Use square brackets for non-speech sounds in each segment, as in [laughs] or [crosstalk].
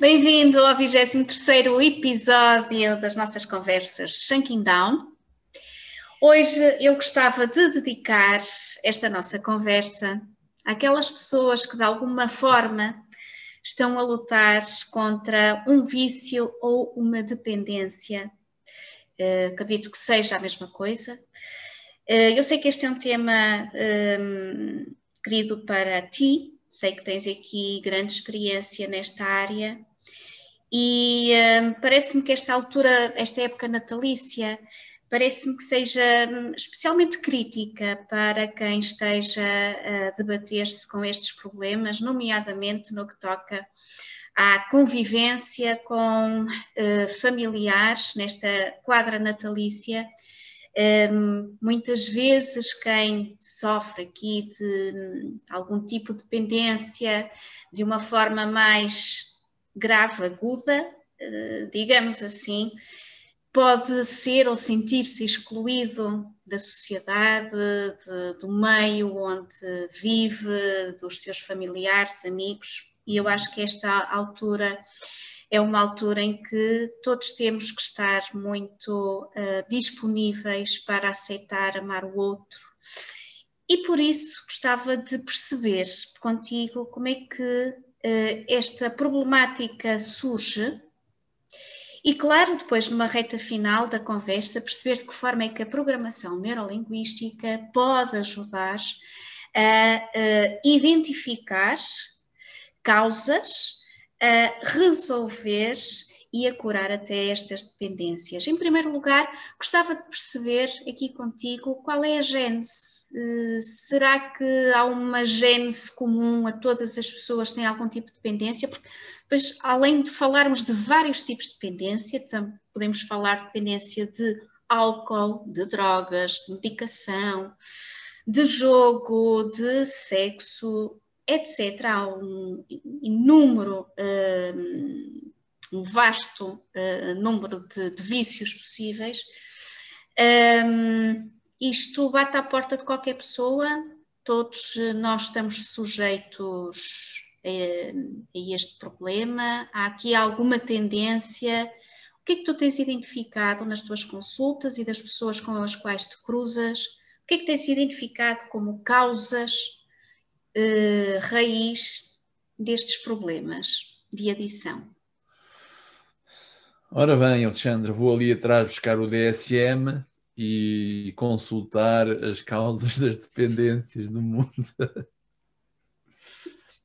Bem-vindo ao 23 episódio das nossas conversas Shanking Down. Hoje eu gostava de dedicar esta nossa conversa àquelas pessoas que de alguma forma estão a lutar contra um vício ou uma dependência. Uh, acredito que seja a mesma coisa. Uh, eu sei que este é um tema um, querido para ti, sei que tens aqui grande experiência nesta área. E um, parece-me que esta altura, esta época natalícia, parece-me que seja hum, especialmente crítica para quem esteja a debater-se com estes problemas, nomeadamente no que toca à convivência com uh, familiares nesta quadra natalícia um, muitas vezes quem sofre aqui de algum tipo de dependência de uma forma mais grave, aguda, uh, digamos assim, pode ser ou sentir-se excluído da sociedade, de, do meio onde vive, dos seus familiares, amigos, e eu acho que esta altura é uma altura em que todos temos que estar muito uh, disponíveis para aceitar, amar o outro. E por isso gostava de perceber contigo como é que uh, esta problemática surge. E claro, depois numa reta final da conversa, perceber de que forma é que a programação neurolinguística pode ajudar a uh, identificar causas a resolver e a curar até estas dependências. Em primeiro lugar, gostava de perceber aqui contigo qual é a gênese. Eh, será que há uma gênese comum a todas as pessoas que têm algum tipo de dependência? Porque depois, além de falarmos de vários tipos de dependência, podemos falar de dependência de álcool, de drogas, de medicação, de jogo, de sexo, etc. Há um inúmero, um, vasto uh, número de, de, vícios possíveis. Um, isto bate à porta de qualquer pessoa, todos nós estamos sujeitos a, a este problema. Há aqui alguma tendência o que é que tu tens identificado nas tuas consultas e das pessoas com as quais te cruzas? O que é que tens identificado como causas uh, raiz destes problemas de adição? Ora bem, Alexandre, vou ali atrás buscar o DSM e consultar as causas das dependências do mundo. [laughs]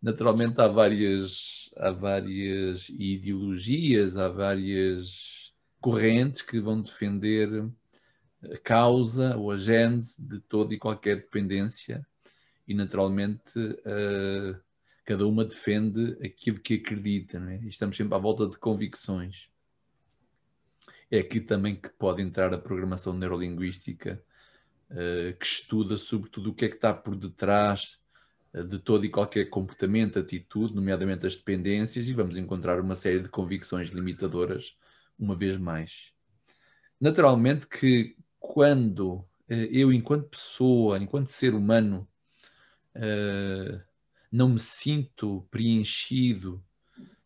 Naturalmente há várias, há várias ideologias, há várias correntes que vão defender a causa ou a gênese de toda e qualquer dependência e naturalmente uh, cada uma defende aquilo que acredita, é? E estamos sempre à volta de convicções. É aqui também que pode entrar a programação neurolinguística, uh, que estuda sobretudo o que é que está por detrás uh, de todo e qualquer comportamento, atitude, nomeadamente as dependências, e vamos encontrar uma série de convicções limitadoras, uma vez mais. Naturalmente que quando eu, enquanto pessoa, enquanto ser humano, uh, não me sinto preenchido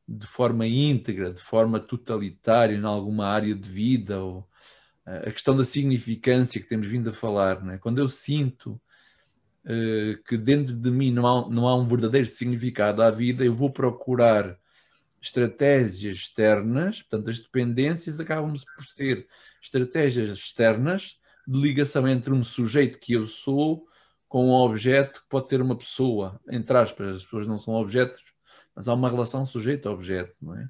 de forma íntegra, de forma totalitária em alguma área de vida, ou uh, a questão da significância que temos vindo a falar, é? quando eu sinto uh, que dentro de mim não há, não há um verdadeiro significado à vida, eu vou procurar estratégias externas, portanto, as dependências acabam por ser estratégias externas de ligação entre um sujeito que eu sou com um objeto que pode ser uma pessoa, entre aspas, as pessoas não são objetos, mas há uma relação sujeito-objeto, não é?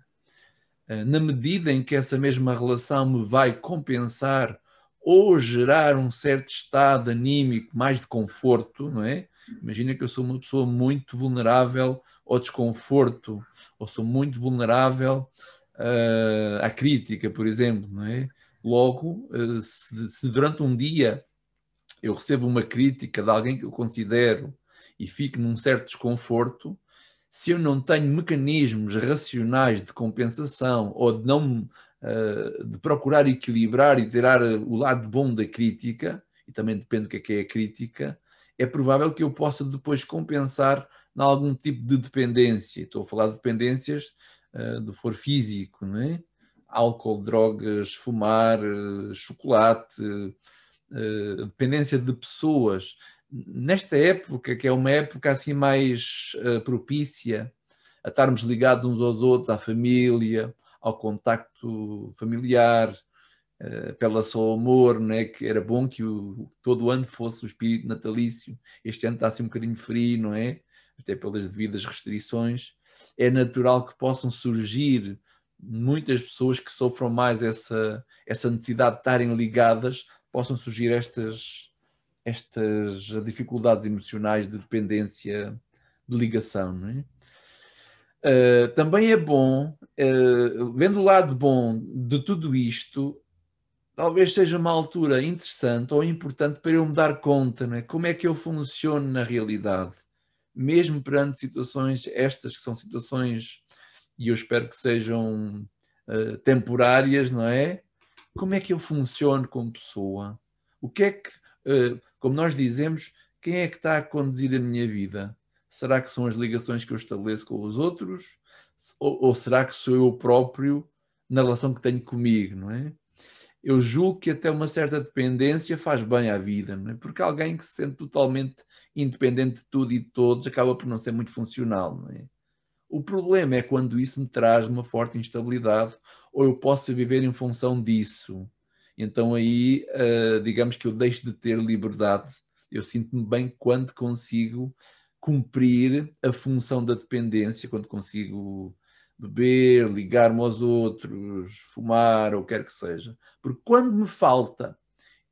Eh, na medida em que essa mesma relação me vai compensar ou gerar um certo estado anímico mais de conforto, não é? Imagina que eu sou uma pessoa muito vulnerável ao desconforto, ou sou muito vulnerável uh, à crítica, por exemplo, não é? Logo, uh, se, se durante um dia eu recebo uma crítica de alguém que eu considero e fico num certo desconforto, se eu não tenho mecanismos racionais de compensação ou de não uh, de procurar equilibrar e tirar o lado bom da crítica, e também depende do que é, que é a crítica, é provável que eu possa depois compensar em algum tipo de dependência. Estou a falar de dependências uh, do for físico, não é? Álcool, drogas, fumar, chocolate, uh, dependência de pessoas. Nesta época, que é uma época assim mais propícia a estarmos ligados uns aos outros, à família, ao contacto familiar, uh, apela-se ao amor, né? que era bom que o, todo o ano fosse o espírito natalício. Este ano está assim um bocadinho frio, não é? Até pelas devidas restrições. É natural que possam surgir muitas pessoas que sofram mais essa, essa necessidade de estarem ligadas, possam surgir estas, estas dificuldades emocionais de dependência, de ligação, é? Uh, também é bom, uh, vendo o lado bom de tudo isto, talvez seja uma altura interessante ou importante para eu me dar conta né? como é que eu funciono na realidade, mesmo perante situações estas que são situações, e eu espero que sejam uh, temporárias, não é? Como é que eu funciono como pessoa? O que é que, como nós dizemos, quem é que está a conduzir a minha vida? Será que são as ligações que eu estabeleço com os outros? Ou, ou será que sou eu próprio na relação que tenho comigo, não é? Eu julgo que até uma certa dependência faz bem à vida, não é? Porque alguém que se sente totalmente independente de tudo e de todos acaba por não ser muito funcional, não é? O problema é quando isso me traz uma forte instabilidade ou eu posso viver em função disso. Então aí, uh, digamos que eu deixo de ter liberdade. Eu sinto-me bem quando consigo cumprir a função da dependência quando consigo beber, ligar-me aos outros, fumar ou quer que seja. Porque quando me falta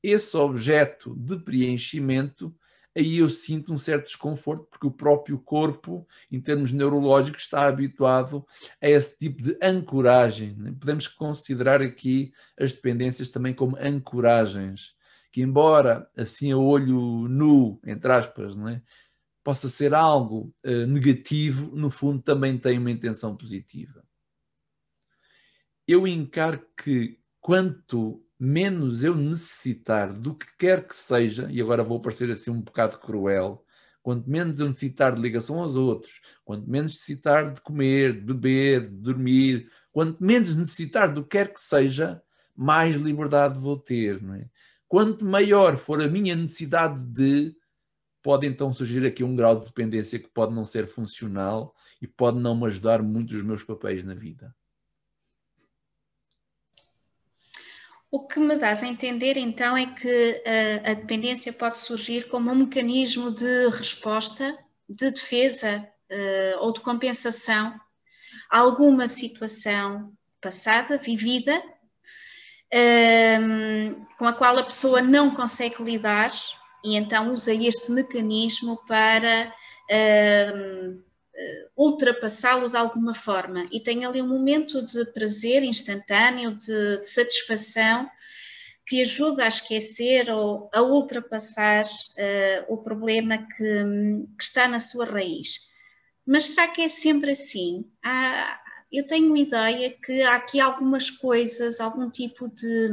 esse objeto de preenchimento, aí eu sinto um certo desconforto, porque o próprio corpo, em termos neurológicos, está habituado a esse tipo de ancoragem. Né? Podemos considerar aqui as dependências também como ancoragens, que embora assim a olho nu, entre aspas, não é? possa ser algo uh, negativo, no fundo também tem uma intenção positiva. Eu encaro que quanto menos eu necessitar do que quer que seja, e agora vou parecer assim um bocado cruel, quanto menos eu necessitar de ligação aos outros, quanto menos necessitar de comer, de beber, de dormir, quanto menos necessitar do que quer que seja, mais liberdade vou ter. Não é? Quanto maior for a minha necessidade de, pode então surgir aqui um grau de dependência que pode não ser funcional e pode não me ajudar muito nos meus papéis na vida. O que me dás a entender então é que a, eh, a dependência pode surgir como um mecanismo de resposta, de defesa uh, ou de compensação a alguma situação passada, vivida, uh, com a qual a pessoa não consegue lidar e então usa este mecanismo para ultrapassá-lo de alguma forma e tem ali um momento de prazer instantâneo, de, de satisfação que ajuda a esquecer ou a ultrapassar uh, o problema que, que, está na sua raiz. Mas será que é sempre assim? Há, eu tenho ideia que há aqui algumas coisas, algum tipo de,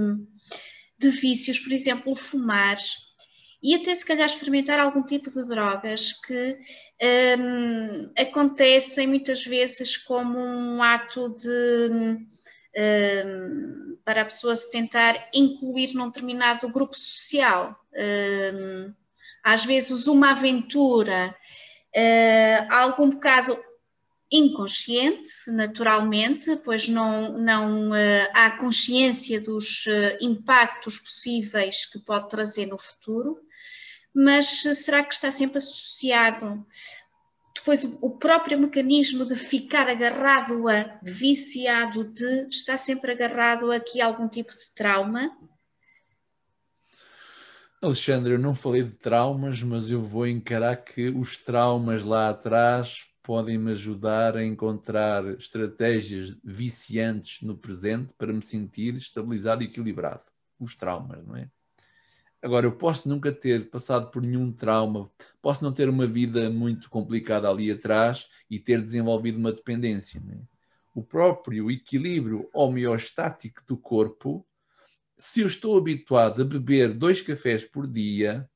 de vícios, por exemplo, fumar, e até se calhar experimentar algum tipo de drogas que um, acontecem muitas vezes como um ato de um, para a pessoa se tentar incluir num determinado grupo social. Um, às vezes uma aventura, uh, bocado inconsciente, naturalmente, pois não, não uh, há consciência dos uh, impactos possíveis que pode trazer no futuro, mas será que está sempre associado depois o próprio mecanismo de ficar agarrado a, viciado de, está sempre agarrado a aqui algum tipo de trauma? Alexandre, eu não falei de traumas, mas eu vou encarar que os traumas lá atrás podem me ajudar a encontrar estratégias viciantes no presente para me sentir estabilizado e equilibrado. Os traumas, não é? Agora, eu posso nunca ter passado por nenhum trauma, posso não ter uma vida muito complicada ali atrás e ter desenvolvido uma dependência. É? O próprio equilíbrio homeostático do corpo, se eu estou habituado a beber dois cafés por dia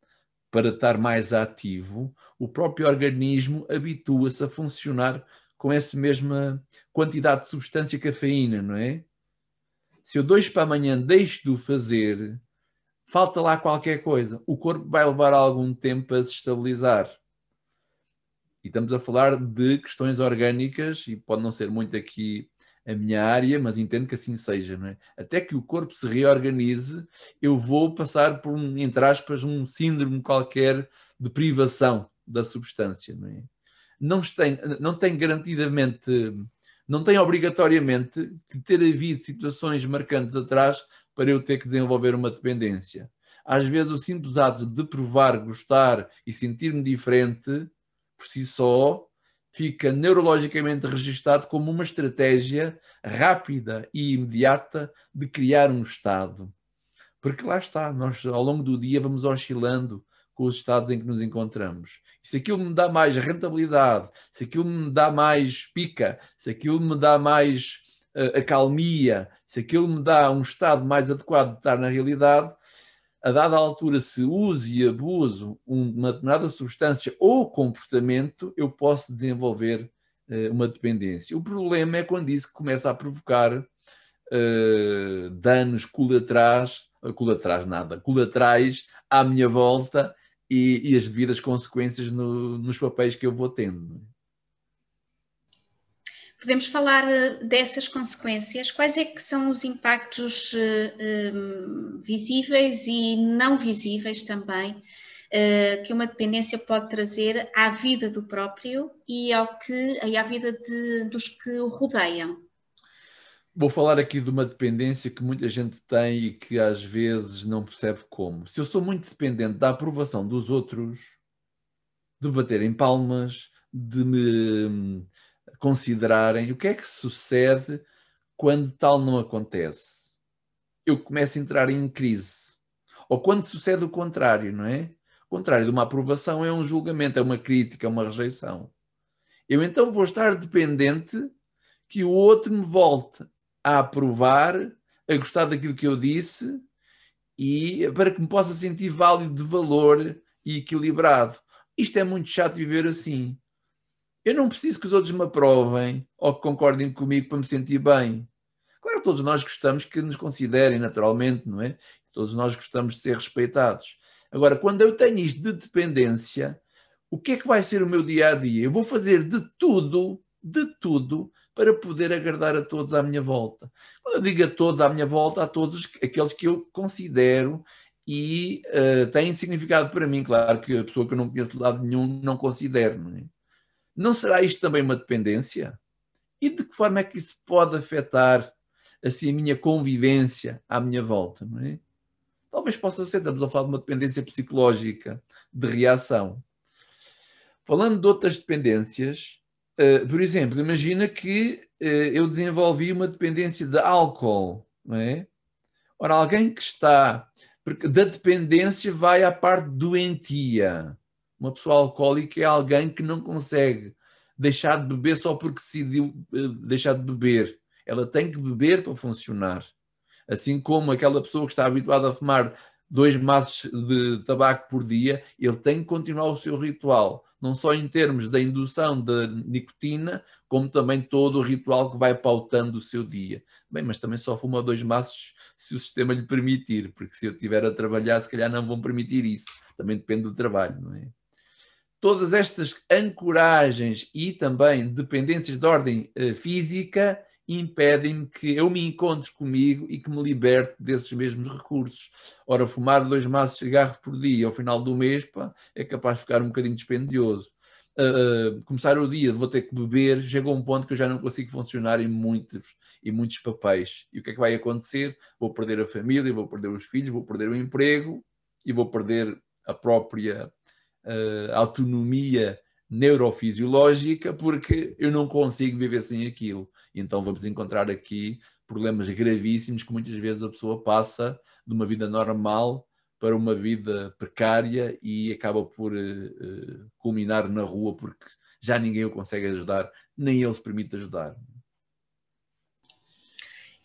para estar mais ativo, o próprio organismo habitua-se a funcionar com essa mesma quantidade de substância cafeína, não é? Se eu dois para amanhã deixo de o fazer, falta lá qualquer coisa. O corpo vai levar algum tempo a se estabilizar. E estamos a falar de questões orgânicas, e pode não ser muito aqui a minha área, mas entendo que assim seja. Não é? Até que o corpo se reorganize, eu vou passar por, um, entre aspas, um síndrome qualquer de privação da substância. Não, é? não, tem, não tem garantidamente, não tem obrigatoriamente que ter havido situações marcantes atrás para eu ter que desenvolver uma dependência. Às vezes, o simples ato de provar, gostar e sentir-me diferente, por si só, fica neurologicamente registado como uma estratégia rápida e imediata de criar um estado. Porque lá está, nós ao longo do dia vamos oscilando com os estados em que nos encontramos. E se aquilo me dá mais rentabilidade, se aquilo me dá mais pica, se aquilo me dá mais uh, acalmia, se aquilo me dá um estado mais adequado de estar na realidade, a dada altura, se uso e abuso uma determinada substância ou comportamento, eu posso desenvolver uh, uma dependência. O problema é quando isso começa a provocar uh, danos colaterais, colaterais nada, colaterais à minha volta e, e as devidas consequências no, nos papéis que eu vou tendo. Podemos falar eh, dessas consequências? Quais é que são os impactos uh, visíveis e não visíveis também que uma dependência pode trazer à vida do próprio e ao que, e à vida de, dos que o rodeiam? Vou falar aqui de uma dependência que muita gente tem e que às vezes não percebe como. Se eu sou muito dependente da aprovação dos outros, de baterem palmas, de me considerarem o que é que sucede quando tal não acontece. Eu começo a entrar em crise. Ou quando sucede o contrário, não é? O contrário de uma aprovação é um julgamento, é uma crítica, é uma rejeição. Eu então vou estar dependente que o outro me volte a aprovar, a gostar daquilo que eu disse e para que me possa sentir válido de valor e equilibrado. Isto é muito chato viver assim. Eu não preciso que os outros me aprovem ou que concordem comigo para me sentir bem. Claro, todos nós gostamos que nos considerem naturalmente, não é? Todos nós gostamos de ser respeitados. Agora, quando eu tenho isto de dependência, o que é que vai ser o meu dia a dia? Eu vou fazer de tudo, de tudo, para poder agradar a todos à minha volta. Quando eu digo a todos à minha volta, a todos aqueles que eu considero e uh, têm significado para mim. Claro que a pessoa que eu não conheço de lado nenhum não considero. Não é? Não será isto também uma dependência? E de que forma é que isso pode afetar assim a minha convivência à minha volta? É? Talvez possa ser, estamos a falar de uma dependência psicológica, de reação. Falando de outras dependências, uh, por exemplo, imagina que uh, eu desenvolvi uma dependência de álcool, não é? Ora, alguém que está. Porque da dependência vai à parte doentia. Uma pessoa alcoólica é alguém que não consegue deixar de beber só porque decidiu eh, deixar de beber. Ela tem que beber para funcionar. Assim como aquela pessoa que está habituada a fumar dois maços de tabaco por dia, ele tem que continuar o seu ritual, não só em termos da indução de nicotina, como também todo o ritual que vai pautando o seu dia. Bem, mas também só fuma dois maços se o sistema lhe permitir, porque se eu estiver a trabalhar, se calhar não vão permitir isso. Também depende do trabalho, não é? Todas estas ancoragens e também dependências de ordem uh, física impedem-me que eu me encontre comigo e que me liberte desses mesmos recursos. Ora, fumar dois maços de cigarro por dia ao final do mês pá, é capaz de ficar um bocadinho dispendioso. Uh, começar o dia, vou ter que beber, chega um ponto que eu já não consigo funcionar em muitos, em muitos papéis. E o que é que vai acontecer? Vou perder a família, vou perder os filhos, vou perder o emprego e vou perder a própria uh, autonomia neurofisiológica porque eu não consigo viver sem aquilo. Então vamos encontrar aqui problemas gravíssimos que muitas vezes a pessoa passa de uma vida normal para uma vida precária e acaba por uh, culminar na rua porque já ninguém o consegue ajudar, nem ele se permite ajudar.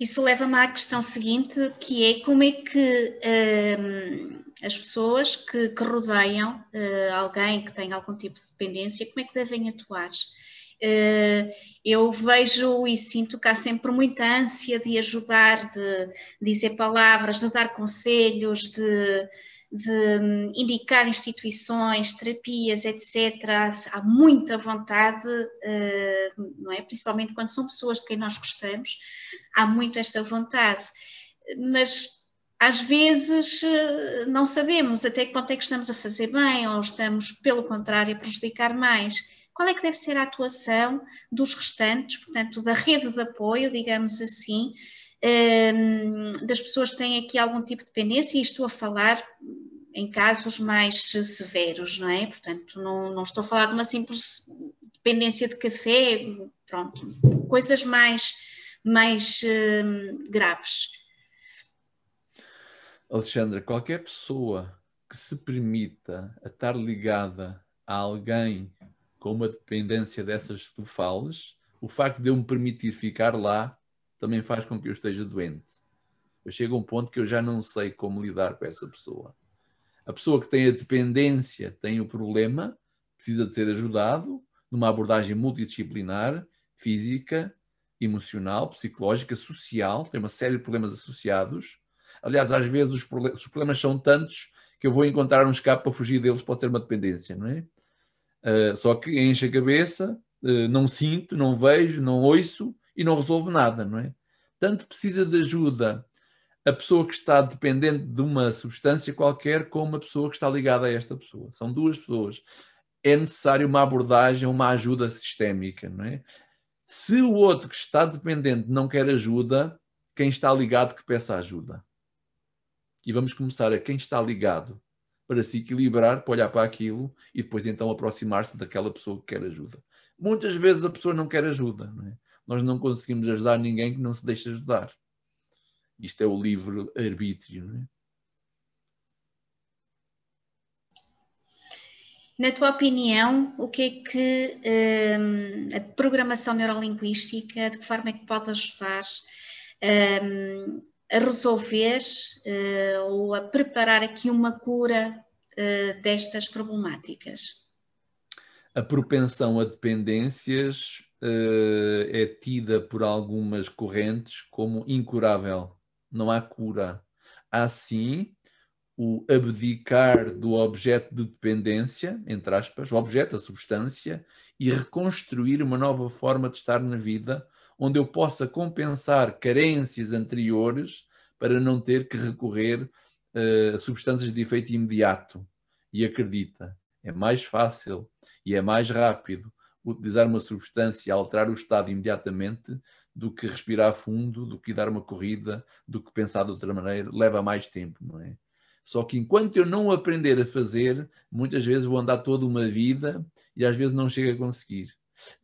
Isso leva-me à questão seguinte, que é como é que ehm, as pessoas que, que rodeiam uh, alguém que tem algum tipo de dependência, como é que devem atuar? Uh, eu vejo e sinto que há sempre muita ânsia de ajudar, de dizer palavras, de dar conselhos, de, de hum, indicar instituições, terapias, etc. Há muita vontade, eh, não é? Principalmente quando são pessoas de quem nós gostamos, há muito esta vontade. Mas às vezes eh, não sabemos até que ponto é que estamos a fazer bem ou estamos, pelo contrário, a prejudicar mais. Qual é que deve ser a atuação dos restantes, portanto, da rede de apoio, digamos assim, das pessoas que têm aqui algum tipo de dependência, e estou a falar em casos mais severos, não é? Portanto, não, não estou a falar de uma simples dependência de café, pronto, coisas mais, mais graves. Alexandra, qualquer pessoa que se permita estar ligada a alguém com uma dependência dessas que tu falas, o facto de eu me permitir ficar lá também faz com que eu esteja doente. Eu chego a um ponto que eu já não sei como lidar com essa pessoa. A pessoa que tem a dependência tem o problema, precisa de ser ajudado numa abordagem multidisciplinar, física, emocional, psicológica, social, tem uma série de problemas associados. Aliás, às vezes os problemas, são tantos que eu vou encontrar um escape para fugir deles, pode ser uma dependência, não é? Uh, só que enche a cabeça, uh, não sinto, não vejo, não ouço, e não resolve nada, não é? Tanto precisa de ajuda a pessoa que está dependente de uma substância qualquer como a pessoa que está ligada a esta pessoa. São duas pessoas. É necessário uma abordagem, uma ajuda sistémica, não é? Se o outro que está dependente não quer ajuda, quem está ligado que peça ajuda. E vamos começar a quem está ligado para se equilibrar, para olhar para aquilo e depois então aproximar-se daquela pessoa que quer ajuda. Muitas vezes a pessoa não quer ajuda, não é? Nós não conseguimos ajudar ninguém que não se deixe ajudar. Isto é o livre arbítrio, não é? Na tua opinião, o que é que um, a programação neurolinguística, de que forma é que pode ajudar um, a resolver uh, ou a preparar aqui uma cura uh, destas problemáticas? A propensão a dependências é tida por algumas correntes como incurável. Não há cura. Há sim o abdicar do objeto de dependência, entre aspas, o objeto, a substância, e reconstruir uma nova forma de estar na vida, onde eu possa compensar carências anteriores para não ter que recorrer uh, a substâncias de efeito imediato. E acredita, é mais fácil e é mais rápido utilizar uma substância e alterar o estado imediatamente do que respirar fundo, do que dar uma corrida, do que pensar de outra maneira, leva mais tempo, não é? Só que enquanto eu não aprender a fazer, muitas vezes vou andar toda uma vida e às vezes não chego a conseguir.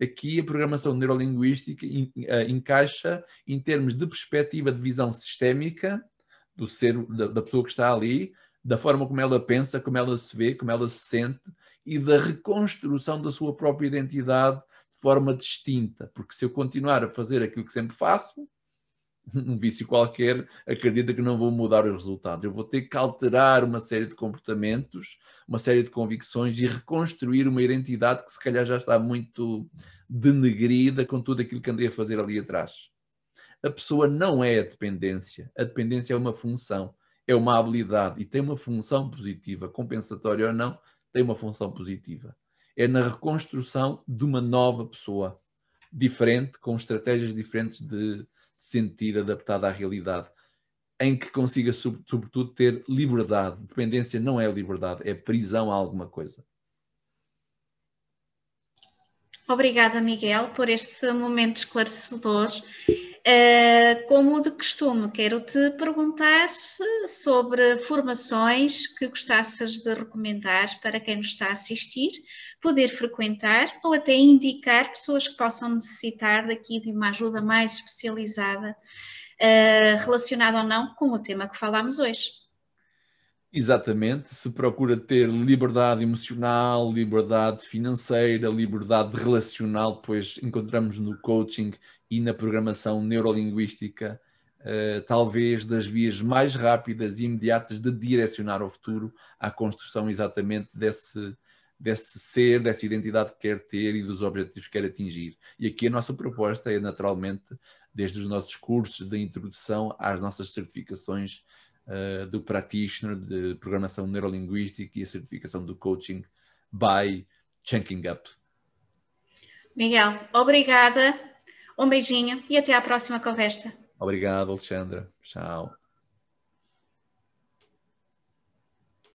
Aqui a programação neurolinguística eh, encaixa em termos de perspectiva de visão sistémica do ser da pessoa que está ali, da forma como ela pensa, como ela se vê, como ela se sente e da reconstrução da sua própria identidade de forma distinta. Porque se eu continuar a fazer aquilo que sempre faço, um vício qualquer, acredita que não vou mudar os resultados. Eu vou ter que alterar uma série de comportamentos, uma série de convicções e reconstruir uma identidade que se calhar já está muito denegrida com tudo aquilo que andei a fazer ali atrás. A pessoa não é a dependência. A dependência é uma função é uma habilidade e tem uma função positiva, compensatória ou não, tem uma função positiva. É na reconstrução de uma nova pessoa, diferente, com estratégias diferentes de sentir adaptada à realidade, em que consiga, sobretudo, ter liberdade. Dependência não é liberdade, é prisão a alguma coisa. Obrigada, Miguel, por este momento esclarecedor. Uh, como de costume, quero-te perguntar sobre formações que gostasses de recomendar para quem nos está a assistir, poder frequentar ou até indicar pessoas que possam necessitar daqui de uma ajuda mais especializada, uh, relacionada ou não com o tema que falámos hoje. Exatamente, se procura ter liberdade emocional, liberdade financeira, liberdade relacional, pois encontramos no coaching e na programação neurolinguística uh, talvez das vias mais rápidas e imediatas de direcionar o futuro à construção exatamente desse, desse ser, dessa identidade que quer ter e dos objetivos que quer atingir. E aqui a nossa proposta é naturalmente, desde os nossos cursos de introdução às nossas certificações uh, do practitioner de programação neurolinguística e a certificação do coaching by Chunking Up. Miguel, obrigada, um beijinho e até à próxima conversa. Obrigado, Alexandra. Tchau.